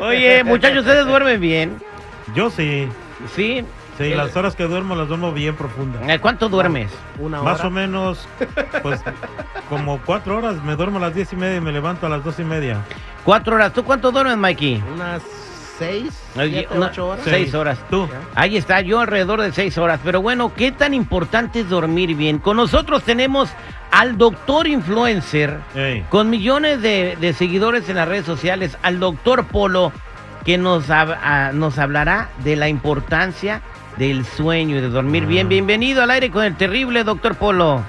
Oye, muchachos, ¿ustedes duermen bien? Yo sí. ¿Sí? Sí, las horas que duermo las duermo bien profundas. Eh, ¿Cuánto duermes? Una hora. Más o menos, pues, como cuatro horas. Me duermo a las diez y media y me levanto a las dos y media. Cuatro horas. ¿Tú cuánto duermes, Mikey? Unas seis, siete, una- ocho horas. Seis Sí. horas. ¿Tú? Ahí está, yo alrededor de seis horas. Pero bueno, ¿qué tan importante es dormir bien? Con nosotros tenemos al doctor influencer, Ey. con millones de, de seguidores en las redes sociales, al doctor Polo, que nos, ah, nos hablará de la importancia del sueño y de dormir bien. Bienvenido al aire con el terrible doctor Polo.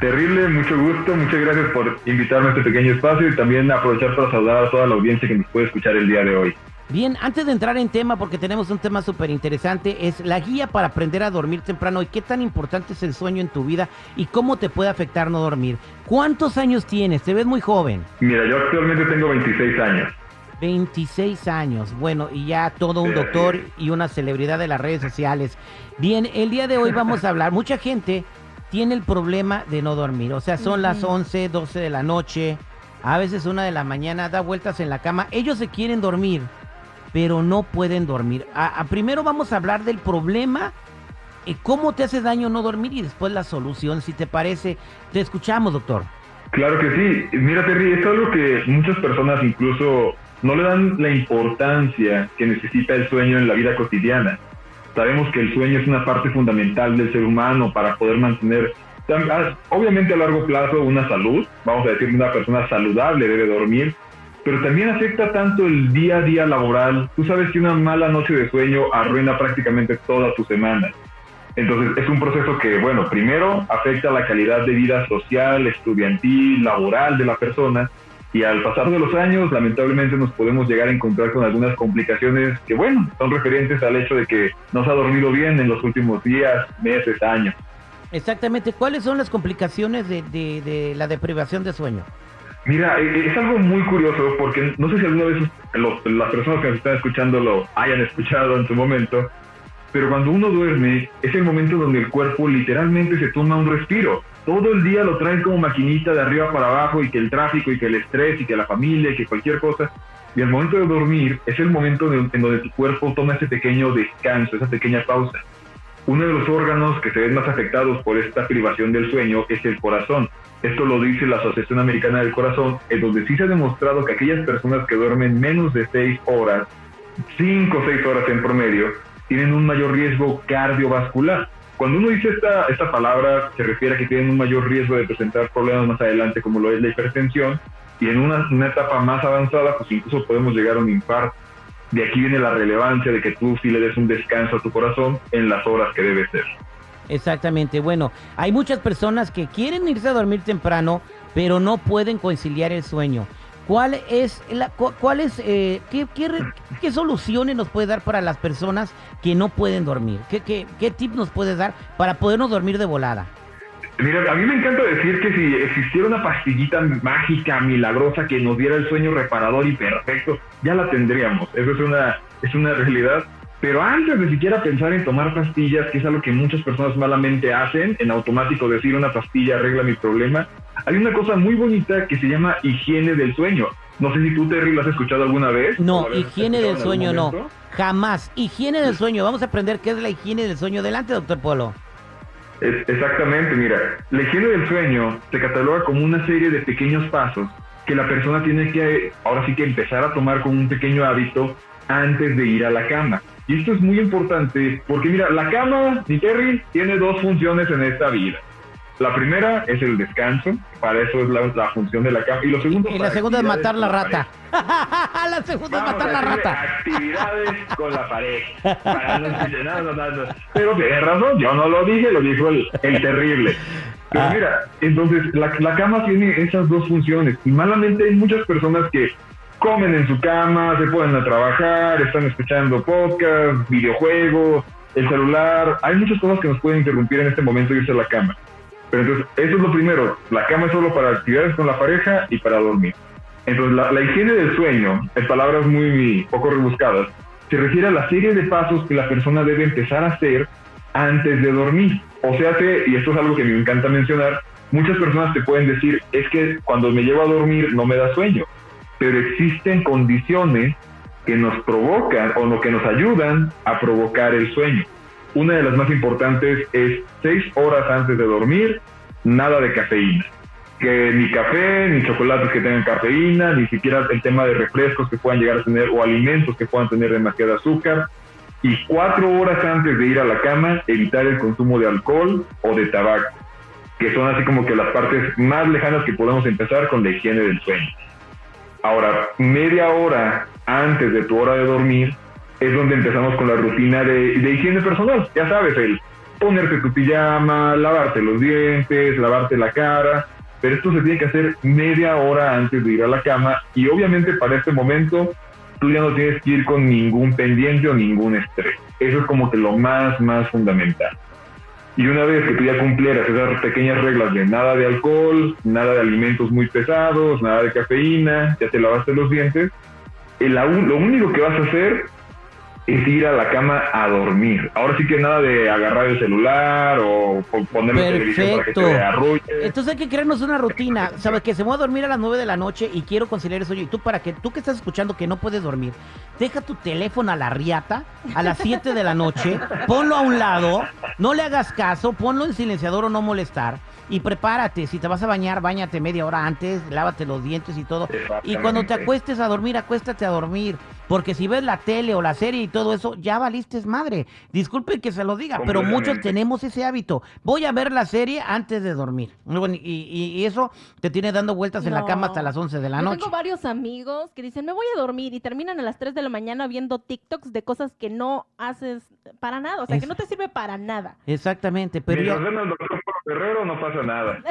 Terrible, mucho gusto, muchas gracias por invitarme a este pequeño espacio y también aprovechar para saludar a toda la audiencia que nos puede escuchar el día de hoy. Bien, antes de entrar en tema, porque tenemos un tema súper interesante, es la guía para aprender a dormir temprano y qué tan importante es el sueño en tu vida y cómo te puede afectar no dormir. ¿Cuántos años tienes? Te ves muy joven. Mira, yo actualmente tengo 26 años. 26 años. Bueno, y ya todo un Sí, doctor y una celebridad de las redes sociales. Bien, el día de hoy vamos a hablar. Mucha gente tiene el problema de no dormir. O sea, son las 11, 12 de la noche, a veces una de la mañana, da vueltas en la cama. Ellos se quieren dormir, pero no pueden dormir. Primero vamos a hablar del problema. eh, ¿Cómo te hace daño no dormir? Y después la solución, si te parece. Te escuchamos, doctor. Claro que sí. Mira, Terry, es algo que muchas personas incluso no le dan la importancia que necesita el sueño en la vida cotidiana. Sabemos que el sueño es una parte fundamental del ser humano para poder mantener, obviamente a largo plazo, una salud. Vamos a decir, una persona saludable debe dormir, pero también afecta tanto el día a día laboral. Tú sabes que una mala noche de sueño arruina prácticamente toda tu semana. Entonces es un proceso que, bueno, primero afecta la calidad de vida social, estudiantil, laboral de la persona y al pasar de los años lamentablemente nos podemos llegar a encontrar con algunas complicaciones que, bueno, son referentes al hecho de que no se ha dormido bien en los últimos días, meses, años. Exactamente. ¿Cuáles son las complicaciones de, de- la deprivación de sueño? Mira, eh, es algo muy curioso porque no sé si alguna vez los- las personas que nos están escuchando lo hayan escuchado en su momento, pero cuando uno duerme es el momento donde el cuerpo literalmente se toma un respiro. Todo el día lo traen como maquinita de arriba para abajo y que el tráfico y que el estrés y que la familia y que cualquier cosa. Y al momento de dormir es el momento en donde tu cuerpo toma ese pequeño descanso, esa pequeña pausa. Uno de los órganos que se ven más afectados por esta privación del sueño es el corazón. Esto lo dice la Asociación Americana del Corazón, en donde sí se ha demostrado que aquellas personas que duermen menos de 6 horas, 5 o 6 horas en promedio, tienen un mayor riesgo cardiovascular. Cuando uno dice esta, esta palabra, se refiere a que tienen un mayor riesgo de presentar problemas más adelante, como lo es la hipertensión, y en una, una etapa más avanzada, pues incluso podemos llegar a un infarto. De aquí viene la relevancia de que tú sí le des un descanso a tu corazón en las horas que debe ser. Exactamente. Bueno, hay muchas personas que quieren irse a dormir temprano, pero no pueden conciliar el sueño. ¿Cuál es la, cu- cuál es, eh, qué, qué, qué soluciones nos puede dar para las personas que no pueden dormir? ¿Qué, qué, qué tip nos puedes dar para podernos dormir de volada? Mira, a mí me encanta decir que si existiera una pastillita mágica, milagrosa, que nos diera el sueño reparador y perfecto, ya la tendríamos. Eso es una, es una realidad. Pero antes de siquiera pensar en tomar pastillas, que es algo que muchas personas malamente hacen, en automático decir una pastilla arregla mi problema, hay una cosa muy bonita que se llama higiene del sueño. No sé si tú, Terry, lo has escuchado alguna vez. No, higiene del sueño no. Jamás. Higiene del sueño. Vamos a aprender qué es la higiene del sueño. Adelante, doctor Polo. Es- exactamente, mira, la higiene del sueño se cataloga como una serie de pequeños pasos que la persona tiene que, ahora sí que empezar a tomar como un pequeño hábito antes de ir a la cama. Y esto es muy importante porque mira, la cama, mi Terry, tiene dos funciones en esta vida. La primera es el descanso, para eso es la, la función de la cama. Y lo segundo Y la segunda es matar la rata. la segunda es matar a la rata. Actividades con la pareja. Para no no, no. Pero tienes razón, yo no lo dije, lo dijo el, el terrible. Pero Ah. mira, entonces la, la cama tiene esas dos funciones. Y malamente hay muchas personas que comen en su cama, se ponen a trabajar, están escuchando podcast, videojuegos, el celular. Hay muchas cosas que nos pueden interrumpir en este momento de irse a la cama. Pero entonces, eso es lo primero. La cama es solo para actividades con la pareja y para dormir. Entonces, la, la higiene del sueño, en palabras muy poco rebuscadas, se refiere a la serie de pasos que la persona debe empezar a hacer antes de dormir. O sea, que, y esto es algo que me encanta mencionar, muchas personas te pueden decir, es que cuando me llevo a dormir no me da sueño, pero existen condiciones que nos provocan o que nos ayudan a provocar el sueño. Una de las más importantes es seis horas antes de dormir, nada de cafeína. Que ni café, ni chocolates que tengan cafeína, ni siquiera el tema de refrescos que puedan llegar a tener o alimentos que puedan tener demasiado azúcar. Y cuatro horas antes de ir a la cama, evitar el consumo de alcohol o de tabaco, que son así como que las partes más lejanas que podemos empezar con la higiene del sueño. Ahora, media hora antes de tu hora de dormir es donde empezamos con la rutina de, de higiene personal. Ya sabes, el ponerte tu pijama, lavarte los dientes, lavarte la cara, pero esto se tiene que hacer media hora antes de ir a la cama y obviamente para este momento tú ya no tienes que ir con ningún pendiente o ningún estrés. Eso es como que lo más, más fundamental. Y una vez que tú ya cumplieras esas pequeñas reglas de nada de alcohol, nada de alimentos muy pesados, nada de cafeína, ya te lavaste los dientes, el, lo único que vas a hacer es ir a la cama a dormir. Ahora sí que nada de agarrar el celular o ponerle televisión para que te arrulle. Entonces hay que crearnos una rutina. Sabes que se va a dormir a las 9 de la noche y quiero conciliar eso. Y tú para que tú que estás escuchando que no puedes dormir, deja tu teléfono a la riata a las 7 de la noche, ponlo a un lado, no le hagas caso, ponlo en silenciador o no molestar y prepárate. Si te vas a bañar, bañate media hora antes, lávate los dientes y todo. Y cuando te acuestes a dormir, acuéstate a dormir. Porque si ves la tele o la serie y todo eso, ya valiste madre. Disculpen que se lo diga, pero muchos tenemos ese hábito. Voy a ver la serie antes de dormir. Y, eso te tiene dando vueltas en la cama hasta las 11 de la noche. Tengo varios amigos que dicen, me voy a dormir y terminan a las 3 de la mañana viendo TikToks de cosas que no haces para nada. O sea, que no te sirve para nada. Exactamente. Pero Guerrero no pasa nada.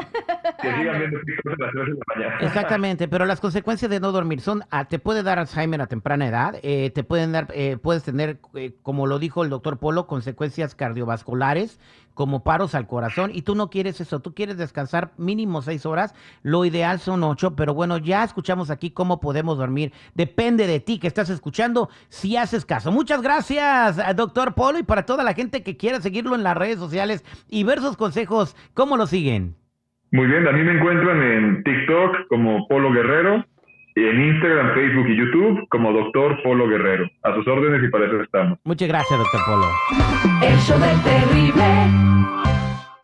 Que sigan viendo TikToks a las 3 de la mañana. Exactamente, pero las consecuencias de no dormir son, ah, te puede dar Alzheimer a temprana edad, eh, te pueden dar, eh, puedes tener, eh, como lo dijo el doctor Polo, consecuencias cardiovasculares, como paros al corazón, y tú no quieres eso, tú quieres descansar mínimo seis horas, lo ideal son ocho, pero bueno, ya escuchamos aquí cómo podemos dormir. Depende de ti que estás escuchando, si haces caso. Muchas gracias, doctor Polo, y para toda la gente que quiera seguirlo en las redes sociales y ver sus consejos, ¿cómo lo siguen? Muy bien, a mí me encuentran en TikTok como Polo Guerrero y en Instagram, Facebook y YouTube como Doctor Polo Guerrero. A sus órdenes y para eso estamos. Muchas gracias, Doctor Polo. Eso del terrible.